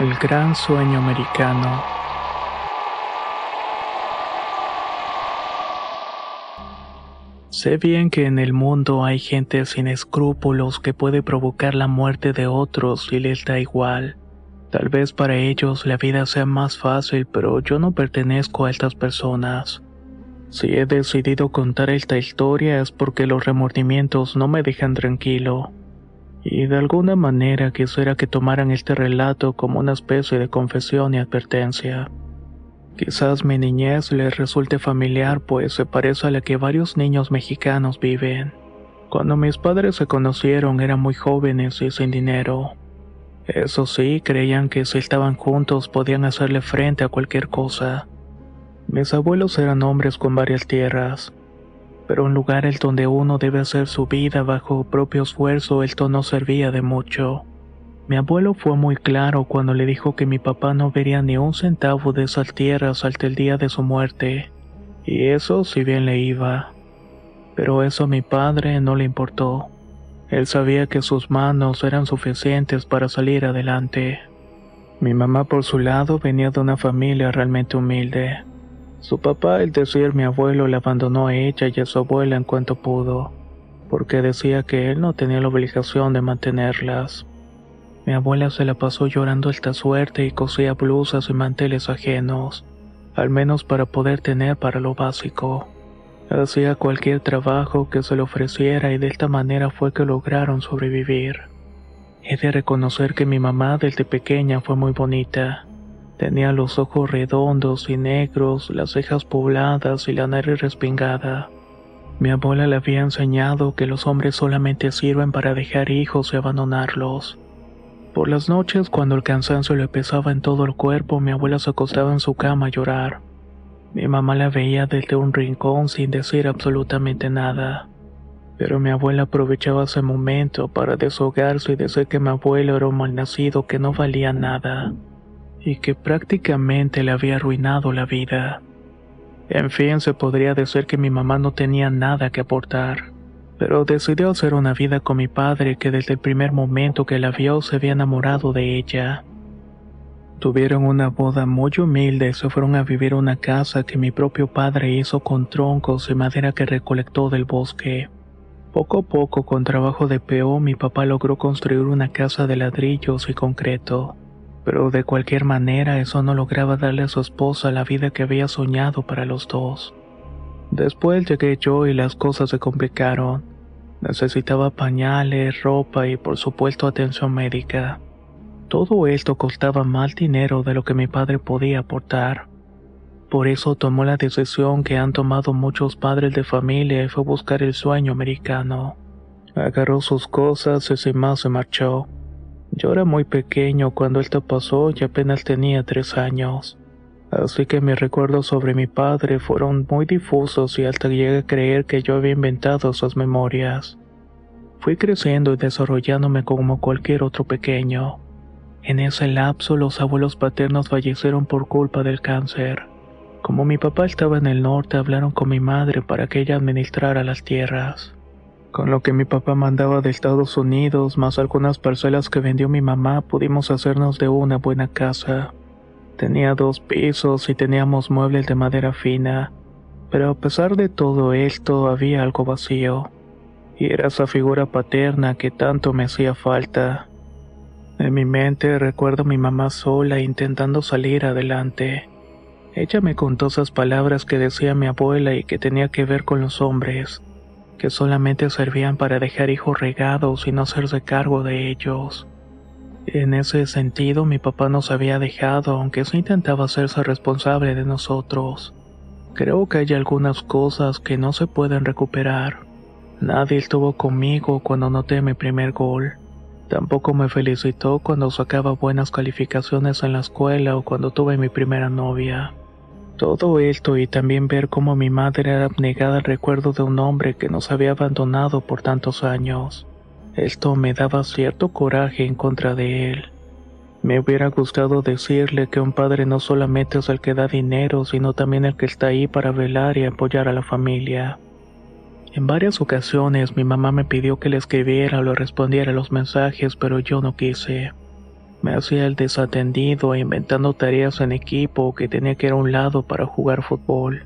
El gran sueño americano. Sé bien que en el mundo hay gente sin escrúpulos que puede provocar la muerte de otros y les da igual. Tal vez para ellos la vida sea más fácil, pero yo no pertenezco a estas personas. Si he decidido contar esta historia es porque los remordimientos no me dejan tranquilo. Y de alguna manera quisiera que tomaran este relato como una especie de confesión y advertencia. Quizás mi niñez les resulte familiar pues se parece a la que varios niños mexicanos viven. Cuando mis padres se conocieron eran muy jóvenes y sin dinero. Eso sí, creían que si estaban juntos podían hacerle frente a cualquier cosa. Mis abuelos eran hombres con varias tierras, pero en lugares donde uno debe hacer su vida bajo propio esfuerzo esto no servía de mucho. Mi abuelo fue muy claro cuando le dijo que mi papá no vería ni un centavo de esas tierras hasta el día de su muerte, y eso si bien le iba. Pero eso a mi padre no le importó. Él sabía que sus manos eran suficientes para salir adelante. Mi mamá por su lado venía de una familia realmente humilde. Su papá, el decir mi abuelo, le abandonó a ella y a su abuela en cuanto pudo, porque decía que él no tenía la obligación de mantenerlas. Mi abuela se la pasó llorando esta suerte y cosía blusas y manteles ajenos, al menos para poder tener para lo básico. Hacía cualquier trabajo que se le ofreciera y de esta manera fue que lograron sobrevivir. He de reconocer que mi mamá desde pequeña fue muy bonita. Tenía los ojos redondos y negros, las cejas pobladas y la nariz respingada. Mi abuela le había enseñado que los hombres solamente sirven para dejar hijos y abandonarlos. Por las noches, cuando el cansancio le pesaba en todo el cuerpo, mi abuela se acostaba en su cama a llorar. Mi mamá la veía desde un rincón sin decir absolutamente nada. Pero mi abuela aprovechaba ese momento para desahogarse y decir que mi abuelo era un malnacido que no valía nada y que prácticamente le había arruinado la vida. En fin, se podría decir que mi mamá no tenía nada que aportar, pero decidió hacer una vida con mi padre que desde el primer momento que la vio se había enamorado de ella. Tuvieron una boda muy humilde y se fueron a vivir a una casa que mi propio padre hizo con troncos y madera que recolectó del bosque. Poco a poco, con trabajo de peón, mi papá logró construir una casa de ladrillos y concreto pero de cualquier manera eso no lograba darle a su esposa la vida que había soñado para los dos. Después llegué yo y las cosas se complicaron. Necesitaba pañales, ropa y por supuesto atención médica. Todo esto costaba más dinero de lo que mi padre podía aportar. Por eso tomó la decisión que han tomado muchos padres de familia y fue buscar el sueño americano. Agarró sus cosas y sin más se marchó. Yo era muy pequeño cuando esto pasó y apenas tenía tres años. Así que mis recuerdos sobre mi padre fueron muy difusos y hasta llegué a creer que yo había inventado sus memorias. Fui creciendo y desarrollándome como cualquier otro pequeño. En ese lapso los abuelos paternos fallecieron por culpa del cáncer. Como mi papá estaba en el norte, hablaron con mi madre para que ella administrara las tierras. Con lo que mi papá mandaba de Estados Unidos, más algunas parcelas que vendió mi mamá, pudimos hacernos de una buena casa. Tenía dos pisos y teníamos muebles de madera fina, pero a pesar de todo esto había algo vacío. y era esa figura paterna que tanto me hacía falta. En mi mente recuerdo a mi mamá sola intentando salir adelante. Ella me contó esas palabras que decía mi abuela y que tenía que ver con los hombres, que solamente servían para dejar hijos regados y no hacerse cargo de ellos. En ese sentido, mi papá nos había dejado, aunque sí intentaba hacerse responsable de nosotros. Creo que hay algunas cosas que no se pueden recuperar. Nadie estuvo conmigo cuando noté mi primer gol. Tampoco me felicitó cuando sacaba buenas calificaciones en la escuela o cuando tuve mi primera novia. Todo esto y también ver cómo mi madre era abnegada al recuerdo de un hombre que nos había abandonado por tantos años. Esto me daba cierto coraje en contra de él. Me hubiera gustado decirle que un padre no solamente es el que da dinero, sino también el que está ahí para velar y apoyar a la familia. En varias ocasiones mi mamá me pidió que le escribiera o le respondiera los mensajes, pero yo no quise. Me hacía el desatendido inventando tareas en equipo que tenía que ir a un lado para jugar fútbol.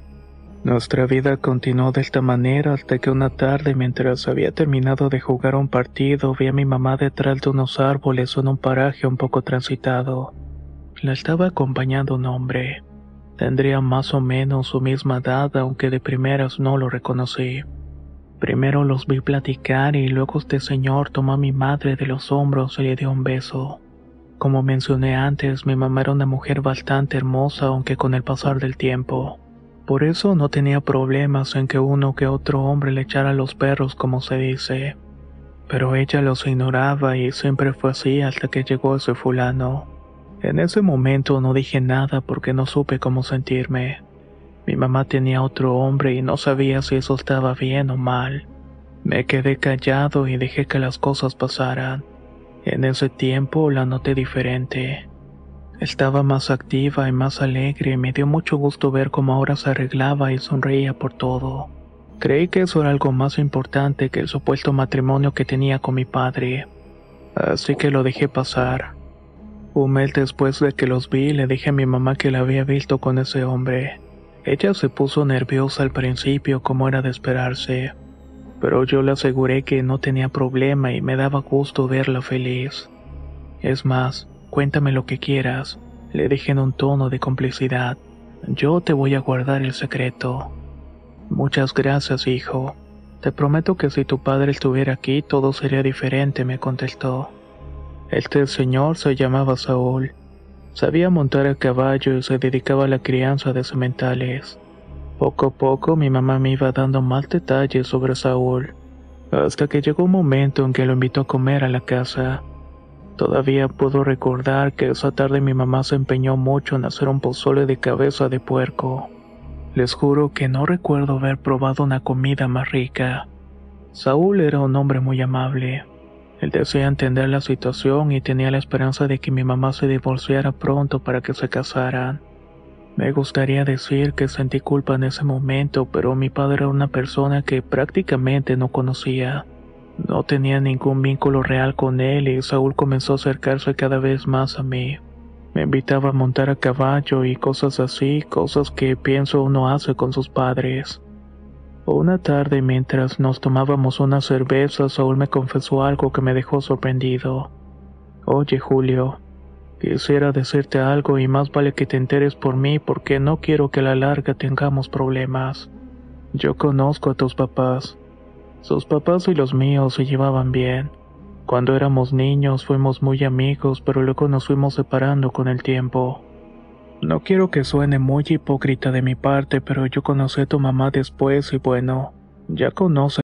Nuestra vida continuó de esta manera hasta que una tarde mientras había terminado de jugar un partido vi a mi mamá detrás de unos árboles en un paraje un poco transitado. La estaba acompañando un hombre. Tendría más o menos su misma edad aunque de primeras no lo reconocí. Primero los vi platicar y luego este señor tomó a mi madre de los hombros y le dio un beso. Como mencioné antes, mi mamá era una mujer bastante hermosa aunque con el pasar del tiempo por eso no tenía problemas en que uno que otro hombre le echara los perros como se dice. Pero ella los ignoraba y siempre fue así hasta que llegó ese fulano. En ese momento no dije nada porque no supe cómo sentirme. Mi mamá tenía otro hombre y no sabía si eso estaba bien o mal. Me quedé callado y dejé que las cosas pasaran. En ese tiempo la noté diferente. Estaba más activa y más alegre me dio mucho gusto ver cómo ahora se arreglaba y sonreía por todo. Creí que eso era algo más importante que el supuesto matrimonio que tenía con mi padre. Así que lo dejé pasar. Un mes después de que los vi, le dije a mi mamá que la había visto con ese hombre. Ella se puso nerviosa al principio como era de esperarse, pero yo le aseguré que no tenía problema y me daba gusto verla feliz. Es más, Cuéntame lo que quieras, le dije en un tono de complicidad. Yo te voy a guardar el secreto. Muchas gracias, hijo. Te prometo que si tu padre estuviera aquí todo sería diferente, me contestó. Este señor se llamaba Saúl. Sabía montar a caballo y se dedicaba a la crianza de sementales. Poco a poco mi mamá me iba dando más detalles sobre Saúl, hasta que llegó un momento en que lo invitó a comer a la casa. Todavía puedo recordar que esa tarde mi mamá se empeñó mucho en hacer un pozole de cabeza de puerco. Les juro que no recuerdo haber probado una comida más rica. Saúl era un hombre muy amable. Él deseaba entender la situación y tenía la esperanza de que mi mamá se divorciara pronto para que se casaran. Me gustaría decir que sentí culpa en ese momento, pero mi padre era una persona que prácticamente no conocía. No tenía ningún vínculo real con él y Saúl comenzó a acercarse cada vez más a mí. Me invitaba a montar a caballo y cosas así, cosas que pienso uno hace con sus padres. Una tarde mientras nos tomábamos una cerveza, Saúl me confesó algo que me dejó sorprendido. Oye Julio, quisiera decirte algo y más vale que te enteres por mí porque no quiero que a la larga tengamos problemas. Yo conozco a tus papás. Sus papás y los míos se llevaban bien. Cuando éramos niños fuimos muy amigos, pero luego nos fuimos separando con el tiempo. No quiero que suene muy hipócrita de mi parte, pero yo conocí a tu mamá después y bueno, ya conoce.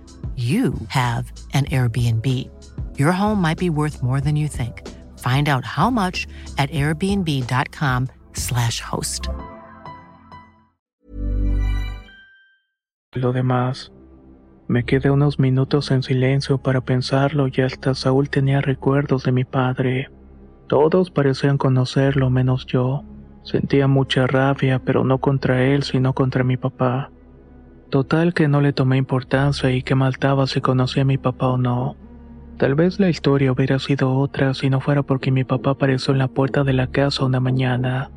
you have an Airbnb. Your home might be worth more than you think. Find out how much at airbnb.com/slash host. Lo demás. Me quedé unos minutos en silencio para pensarlo y hasta Saúl tenía recuerdos de mi padre. Todos parecían conocerlo menos yo. Sentía mucha rabia, pero no contra él, sino contra mi papá. Total que no le tomé importancia y que maltaba si conocía a mi papá o no. Tal vez la historia hubiera sido otra si no fuera porque mi papá apareció en la puerta de la casa una mañana.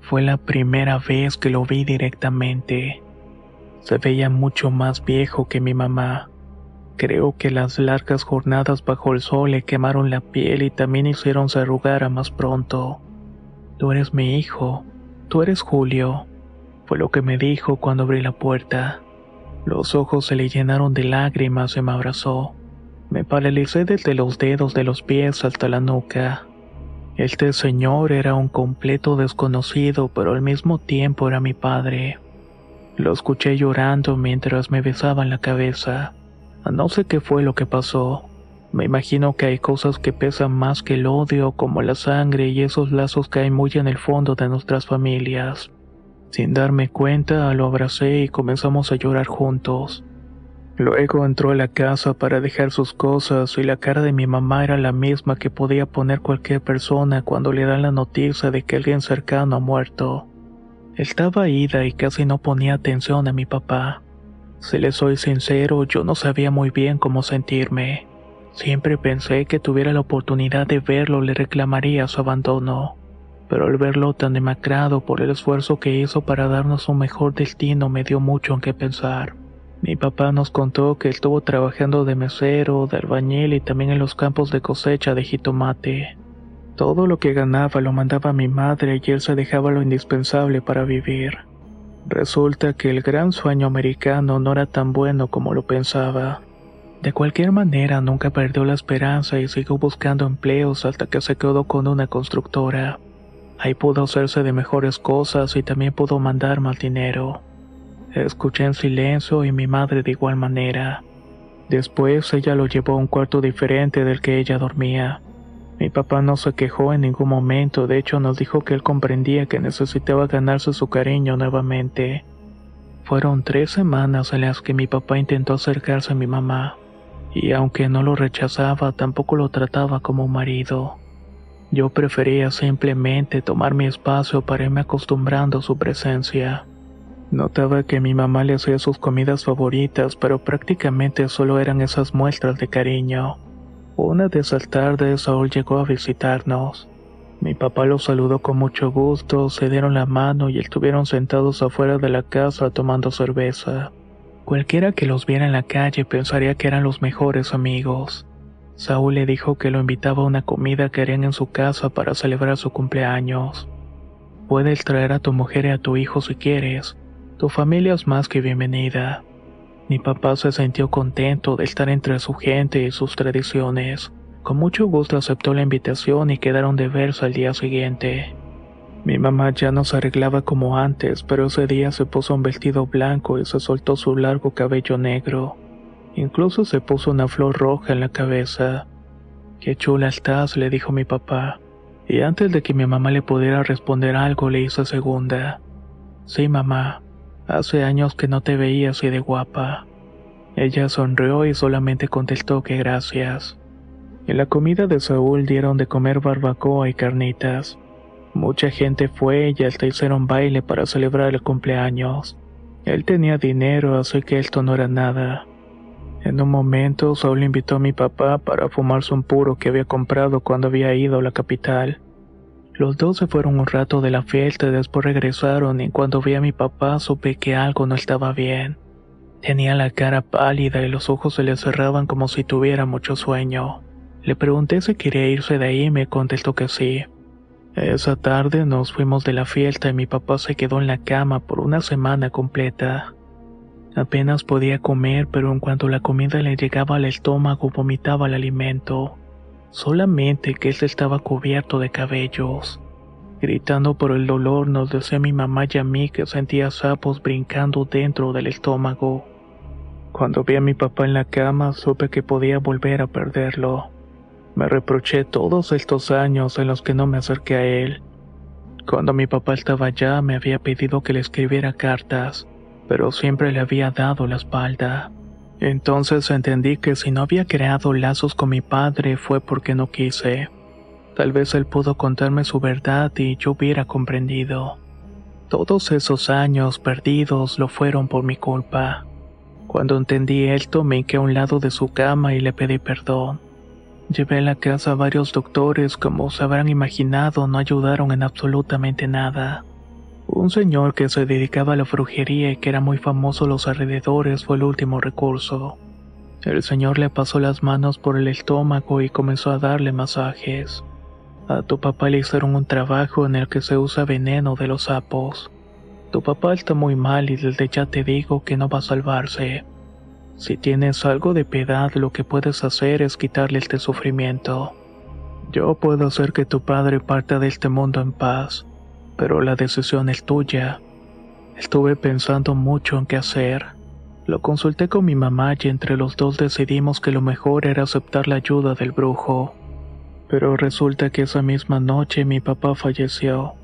Fue la primera vez que lo vi directamente. Se veía mucho más viejo que mi mamá. Creo que las largas jornadas bajo el sol le quemaron la piel y también hicieron se arrugara más pronto. Tú eres mi hijo, tú eres Julio fue lo que me dijo cuando abrí la puerta. Los ojos se le llenaron de lágrimas y me abrazó. Me paralicé desde los dedos de los pies hasta la nuca. Este señor era un completo desconocido, pero al mismo tiempo era mi padre. Lo escuché llorando mientras me besaban la cabeza. No sé qué fue lo que pasó. Me imagino que hay cosas que pesan más que el odio, como la sangre y esos lazos que hay muy en el fondo de nuestras familias. Sin darme cuenta, lo abracé y comenzamos a llorar juntos. Luego entró a la casa para dejar sus cosas y la cara de mi mamá era la misma que podía poner cualquier persona cuando le dan la noticia de que alguien cercano ha muerto. Estaba ida y casi no ponía atención a mi papá. Si le soy sincero, yo no sabía muy bien cómo sentirme. Siempre pensé que tuviera la oportunidad de verlo le reclamaría su abandono pero al verlo tan demacrado por el esfuerzo que hizo para darnos un mejor destino me dio mucho en qué pensar. Mi papá nos contó que estuvo trabajando de mesero, de albañil y también en los campos de cosecha de jitomate. Todo lo que ganaba lo mandaba a mi madre y él se dejaba lo indispensable para vivir. Resulta que el gran sueño americano no era tan bueno como lo pensaba. De cualquier manera nunca perdió la esperanza y siguió buscando empleos hasta que se quedó con una constructora. Ahí pudo hacerse de mejores cosas y también pudo mandar más dinero. Escuché en silencio y mi madre de igual manera. Después ella lo llevó a un cuarto diferente del que ella dormía. Mi papá no se quejó en ningún momento, de hecho nos dijo que él comprendía que necesitaba ganarse su cariño nuevamente. Fueron tres semanas en las que mi papá intentó acercarse a mi mamá, y aunque no lo rechazaba, tampoco lo trataba como marido. Yo prefería simplemente tomar mi espacio para irme acostumbrando a su presencia. Notaba que mi mamá le hacía sus comidas favoritas, pero prácticamente solo eran esas muestras de cariño. Una de esas tardes Saúl llegó a visitarnos. Mi papá lo saludó con mucho gusto, se dieron la mano y estuvieron sentados afuera de la casa tomando cerveza. Cualquiera que los viera en la calle pensaría que eran los mejores amigos. Saúl le dijo que lo invitaba a una comida que harían en su casa para celebrar su cumpleaños. Puedes traer a tu mujer y a tu hijo si quieres. Tu familia es más que bienvenida. Mi papá se sintió contento de estar entre su gente y sus tradiciones. Con mucho gusto aceptó la invitación y quedaron de verse al día siguiente. Mi mamá ya no se arreglaba como antes, pero ese día se puso un vestido blanco y se soltó su largo cabello negro. Incluso se puso una flor roja en la cabeza. Qué chula estás, le dijo mi papá. Y antes de que mi mamá le pudiera responder algo, le hizo segunda. Sí, mamá. Hace años que no te veía así de guapa. Ella sonrió y solamente contestó que gracias. En la comida de Saúl dieron de comer barbacoa y carnitas. Mucha gente fue y hasta hicieron baile para celebrar el cumpleaños. Él tenía dinero, así que esto no era nada. En un momento, Saúl invitó a mi papá para fumarse un puro que había comprado cuando había ido a la capital. Los dos se fueron un rato de la fiesta y después regresaron y cuando vi a mi papá supe que algo no estaba bien. Tenía la cara pálida y los ojos se le cerraban como si tuviera mucho sueño. Le pregunté si quería irse de ahí y me contestó que sí. Esa tarde nos fuimos de la fiesta y mi papá se quedó en la cama por una semana completa. Apenas podía comer, pero en cuanto la comida le llegaba al estómago vomitaba el alimento. Solamente que él estaba cubierto de cabellos. Gritando por el dolor nos decía mi mamá y a mí que sentía sapos brincando dentro del estómago. Cuando vi a mi papá en la cama supe que podía volver a perderlo. Me reproché todos estos años en los que no me acerqué a él. Cuando mi papá estaba allá me había pedido que le escribiera cartas, pero siempre le había dado la espalda. Entonces entendí que si no había creado lazos con mi padre fue porque no quise. Tal vez él pudo contarme su verdad y yo hubiera comprendido. Todos esos años perdidos lo fueron por mi culpa. Cuando entendí esto me hinqué a un lado de su cama y le pedí perdón. Llevé a la casa a varios doctores, como se habrán imaginado, no ayudaron en absolutamente nada. Un señor que se dedicaba a la brujería y que era muy famoso en los alrededores fue el último recurso. El señor le pasó las manos por el estómago y comenzó a darle masajes. A tu papá le hicieron un trabajo en el que se usa veneno de los sapos. Tu papá está muy mal y desde ya te digo que no va a salvarse. Si tienes algo de piedad, lo que puedes hacer es quitarle este sufrimiento. Yo puedo hacer que tu padre parta de este mundo en paz, pero la decisión es tuya. Estuve pensando mucho en qué hacer. Lo consulté con mi mamá y entre los dos decidimos que lo mejor era aceptar la ayuda del brujo. Pero resulta que esa misma noche mi papá falleció.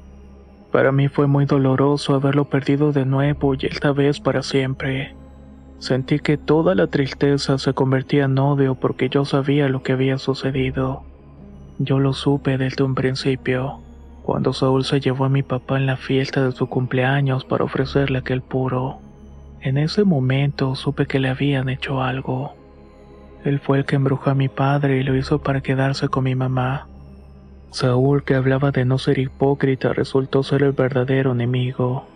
Para mí fue muy doloroso haberlo perdido de nuevo y esta vez para siempre. Sentí que toda la tristeza se convertía en odio porque yo sabía lo que había sucedido. Yo lo supe desde un principio, cuando Saúl se llevó a mi papá en la fiesta de su cumpleaños para ofrecerle aquel puro. En ese momento supe que le habían hecho algo. Él fue el que embrujó a mi padre y lo hizo para quedarse con mi mamá. Saúl, que hablaba de no ser hipócrita, resultó ser el verdadero enemigo.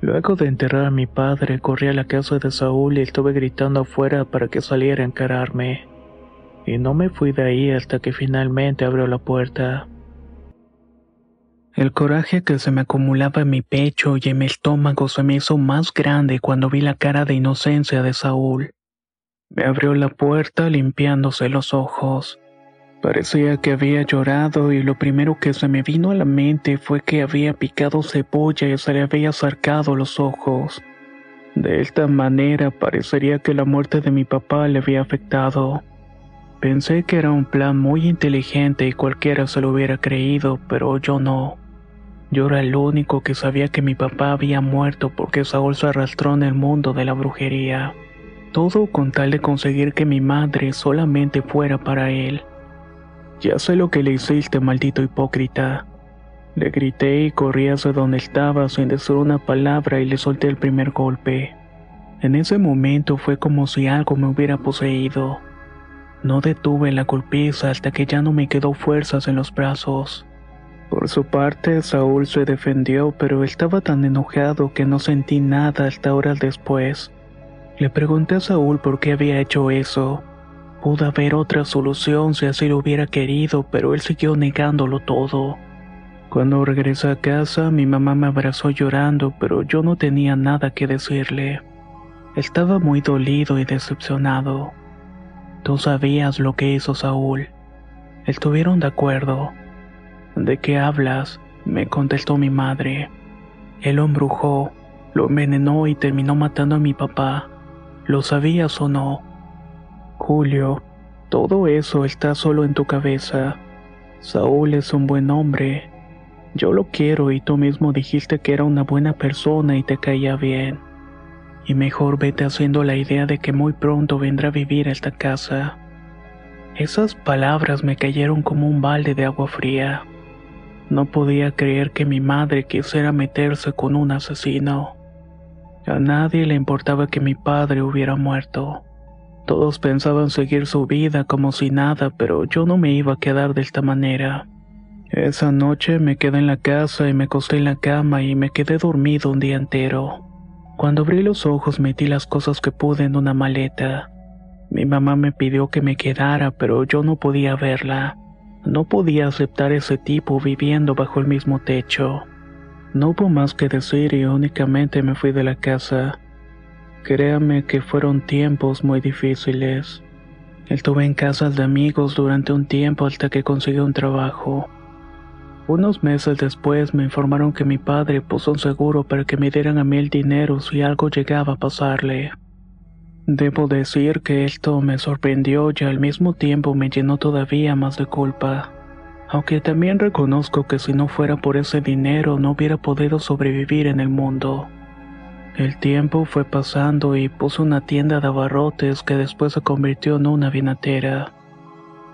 Luego de enterrar a mi padre, corrí a la casa de Saúl y estuve gritando afuera para que saliera a encararme. Y no me fui de ahí hasta que finalmente abrió la puerta. El coraje que se me acumulaba en mi pecho y en mi estómago se me hizo más grande cuando vi la cara de inocencia de Saúl. Me abrió la puerta limpiándose los ojos. Parecía que había llorado y lo primero que se me vino a la mente fue que había picado cebolla y se le había acercado los ojos. De esta manera parecería que la muerte de mi papá le había afectado. Pensé que era un plan muy inteligente y cualquiera se lo hubiera creído, pero yo no. Yo era el único que sabía que mi papá había muerto porque Saúl se arrastró en el mundo de la brujería. Todo con tal de conseguir que mi madre solamente fuera para él. Ya sé lo que le hiciste, maldito hipócrita. Le grité y corrí hacia donde estaba sin decir una palabra y le solté el primer golpe. En ese momento fue como si algo me hubiera poseído. No detuve la golpiza hasta que ya no me quedó fuerzas en los brazos. Por su parte, Saúl se defendió, pero estaba tan enojado que no sentí nada hasta horas después. Le pregunté a Saúl por qué había hecho eso. Pudo haber otra solución si así lo hubiera querido, pero él siguió negándolo todo. Cuando regresé a casa, mi mamá me abrazó llorando, pero yo no tenía nada que decirle. Estaba muy dolido y decepcionado. Tú sabías lo que hizo Saúl. Estuvieron de acuerdo. ¿De qué hablas? me contestó mi madre. Él lo embrujó, lo envenenó y terminó matando a mi papá. ¿Lo sabías o no? Julio, todo eso está solo en tu cabeza. Saúl es un buen hombre. Yo lo quiero y tú mismo dijiste que era una buena persona y te caía bien. Y mejor vete haciendo la idea de que muy pronto vendrá a vivir a esta casa. Esas palabras me cayeron como un balde de agua fría. No podía creer que mi madre quisiera meterse con un asesino. A nadie le importaba que mi padre hubiera muerto. Todos pensaban seguir su vida como si nada, pero yo no me iba a quedar de esta manera. Esa noche me quedé en la casa y me acosté en la cama y me quedé dormido un día entero. Cuando abrí los ojos metí las cosas que pude en una maleta. Mi mamá me pidió que me quedara, pero yo no podía verla. No podía aceptar ese tipo viviendo bajo el mismo techo. No hubo más que decir y únicamente me fui de la casa. Créame que fueron tiempos muy difíciles. Estuve en casas de amigos durante un tiempo hasta que conseguí un trabajo. Unos meses después me informaron que mi padre puso un seguro para que me dieran a mí el dinero si algo llegaba a pasarle. Debo decir que esto me sorprendió y al mismo tiempo me llenó todavía más de culpa. Aunque también reconozco que si no fuera por ese dinero no hubiera podido sobrevivir en el mundo. El tiempo fue pasando y puso una tienda de abarrotes que después se convirtió en una vinatera.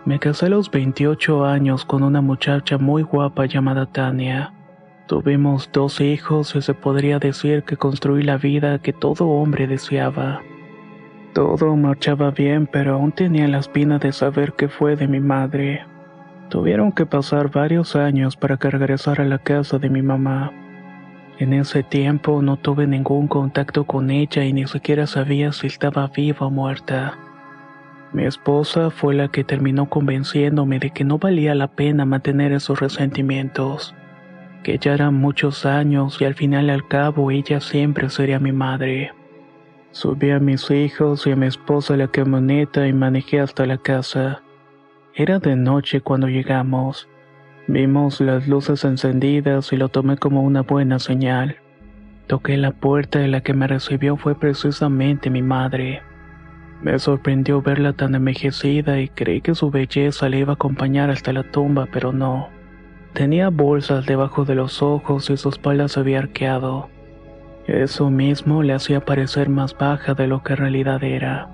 Me casé a los 28 años con una muchacha muy guapa llamada Tania. Tuvimos dos hijos y se podría decir que construí la vida que todo hombre deseaba. Todo marchaba bien, pero aún tenía la espina de saber qué fue de mi madre. Tuvieron que pasar varios años para que regresara a la casa de mi mamá. En ese tiempo no tuve ningún contacto con ella y ni siquiera sabía si estaba viva o muerta. Mi esposa fue la que terminó convenciéndome de que no valía la pena mantener esos resentimientos, que ya eran muchos años y al final y al cabo ella siempre sería mi madre. Subí a mis hijos y a mi esposa a la camioneta y manejé hasta la casa. Era de noche cuando llegamos. Vimos las luces encendidas y lo tomé como una buena señal. Toqué la puerta y la que me recibió fue precisamente mi madre. Me sorprendió verla tan envejecida y creí que su belleza le iba a acompañar hasta la tumba, pero no. Tenía bolsas debajo de los ojos y su espalda se había arqueado. Eso mismo le hacía parecer más baja de lo que en realidad era.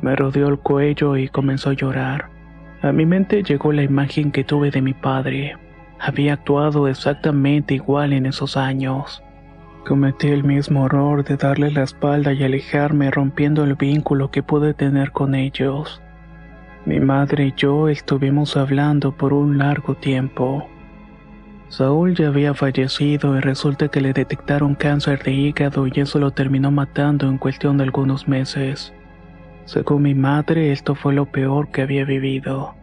Me rodeó el cuello y comenzó a llorar. A mi mente llegó la imagen que tuve de mi padre. Había actuado exactamente igual en esos años. Cometí el mismo error de darle la espalda y alejarme rompiendo el vínculo que pude tener con ellos. Mi madre y yo estuvimos hablando por un largo tiempo. Saúl ya había fallecido y resulta que le detectaron cáncer de hígado y eso lo terminó matando en cuestión de algunos meses. Según mi madre, esto fue lo peor que había vivido,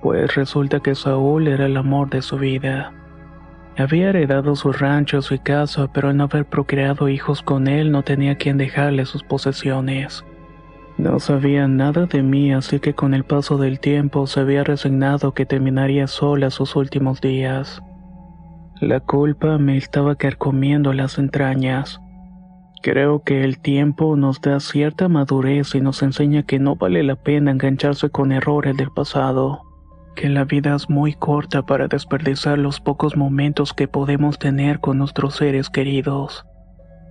pues resulta que Saúl era el amor de su vida. Había heredado su rancho, y casa, pero al no haber procreado hijos con él no tenía quien dejarle sus posesiones. No sabía nada de mí, así que con el paso del tiempo se había resignado que terminaría sola sus últimos días. La culpa me estaba carcomiendo las entrañas. Creo que el tiempo nos da cierta madurez y nos enseña que no vale la pena engancharse con errores del pasado, que la vida es muy corta para desperdiciar los pocos momentos que podemos tener con nuestros seres queridos.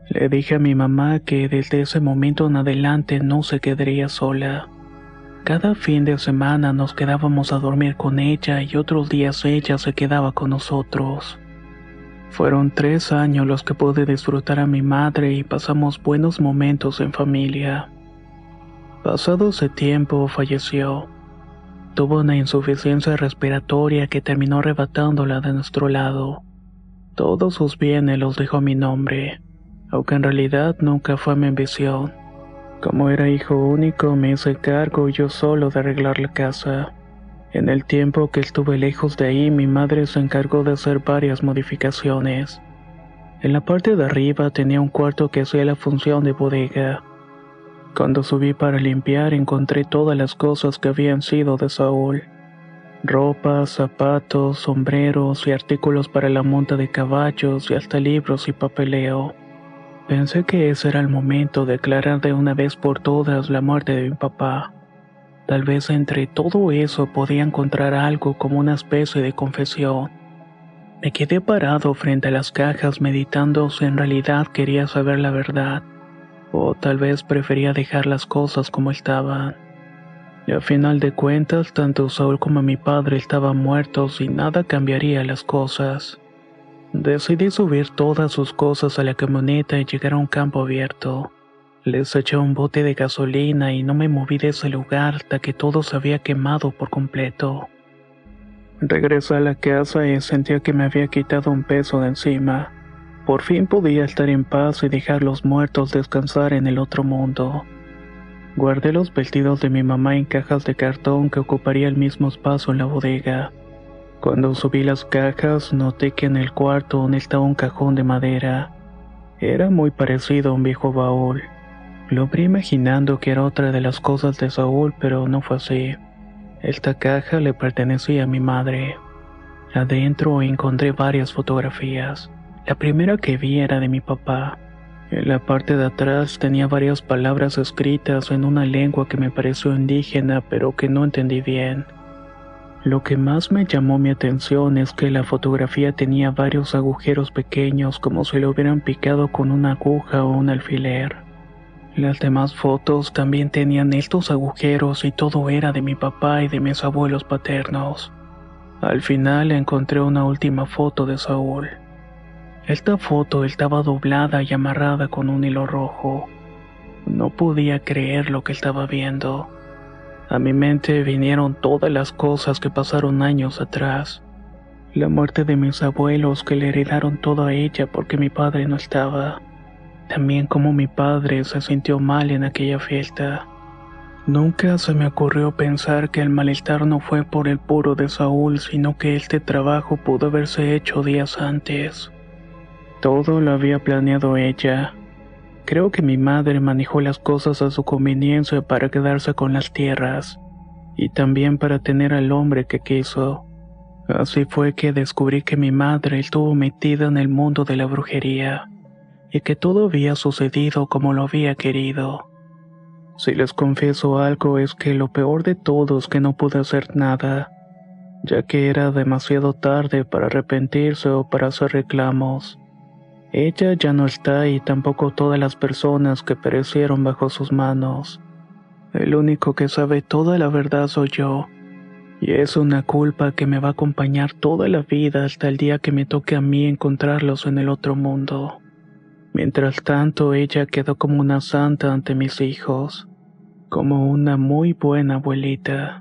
Le dije a mi mamá que desde ese momento en adelante no se quedaría sola. Cada fin de semana nos quedábamos a dormir con ella y otros días ella se quedaba con nosotros. Fueron tres años los que pude disfrutar a mi madre y pasamos buenos momentos en familia. Pasado ese tiempo falleció. Tuvo una insuficiencia respiratoria que terminó arrebatándola de nuestro lado. Todos sus bienes los dejó a mi nombre, aunque en realidad nunca fue mi ambición. Como era hijo único, me hice cargo yo solo de arreglar la casa. En el tiempo que estuve lejos de ahí, mi madre se encargó de hacer varias modificaciones. En la parte de arriba tenía un cuarto que hacía la función de bodega. Cuando subí para limpiar encontré todas las cosas que habían sido de Saúl. Ropas, zapatos, sombreros y artículos para la monta de caballos y hasta libros y papeleo. Pensé que ese era el momento de aclarar de una vez por todas la muerte de mi papá. Tal vez entre todo eso podía encontrar algo como una especie de confesión. Me quedé parado frente a las cajas meditando si en realidad quería saber la verdad, o tal vez prefería dejar las cosas como estaban. Y a final de cuentas, tanto Saúl como mi padre estaban muertos y nada cambiaría las cosas. Decidí subir todas sus cosas a la camioneta y llegar a un campo abierto. Les eché un bote de gasolina y no me moví de ese lugar hasta que todo se había quemado por completo. Regresé a la casa y sentía que me había quitado un peso de encima. Por fin podía estar en paz y dejar los muertos descansar en el otro mundo. Guardé los vestidos de mi mamá en cajas de cartón que ocuparía el mismo espacio en la bodega. Cuando subí las cajas noté que en el cuarto estaba un cajón de madera. Era muy parecido a un viejo baúl. Lo vi imaginando que era otra de las cosas de Saúl, pero no fue así. Esta caja le pertenecía a mi madre. Adentro encontré varias fotografías. La primera que vi era de mi papá. En la parte de atrás tenía varias palabras escritas en una lengua que me pareció indígena pero que no entendí bien. Lo que más me llamó mi atención es que la fotografía tenía varios agujeros pequeños como si lo hubieran picado con una aguja o un alfiler. Las demás fotos también tenían estos agujeros y todo era de mi papá y de mis abuelos paternos. Al final encontré una última foto de Saúl. Esta foto estaba doblada y amarrada con un hilo rojo. No podía creer lo que estaba viendo. A mi mente vinieron todas las cosas que pasaron años atrás. La muerte de mis abuelos que le heredaron todo a ella porque mi padre no estaba. También como mi padre se sintió mal en aquella fiesta. Nunca se me ocurrió pensar que el malestar no fue por el puro de Saúl, sino que este trabajo pudo haberse hecho días antes. Todo lo había planeado ella. Creo que mi madre manejó las cosas a su conveniencia para quedarse con las tierras, y también para tener al hombre que quiso. Así fue que descubrí que mi madre estuvo metida en el mundo de la brujería, y que todo había sucedido como lo había querido. Si les confieso algo es que lo peor de todo es que no pude hacer nada, ya que era demasiado tarde para arrepentirse o para hacer reclamos. Ella ya no está y tampoco todas las personas que perecieron bajo sus manos. El único que sabe toda la verdad soy yo. Y es una culpa que me va a acompañar toda la vida hasta el día que me toque a mí encontrarlos en el otro mundo. Mientras tanto, ella quedó como una santa ante mis hijos, como una muy buena abuelita.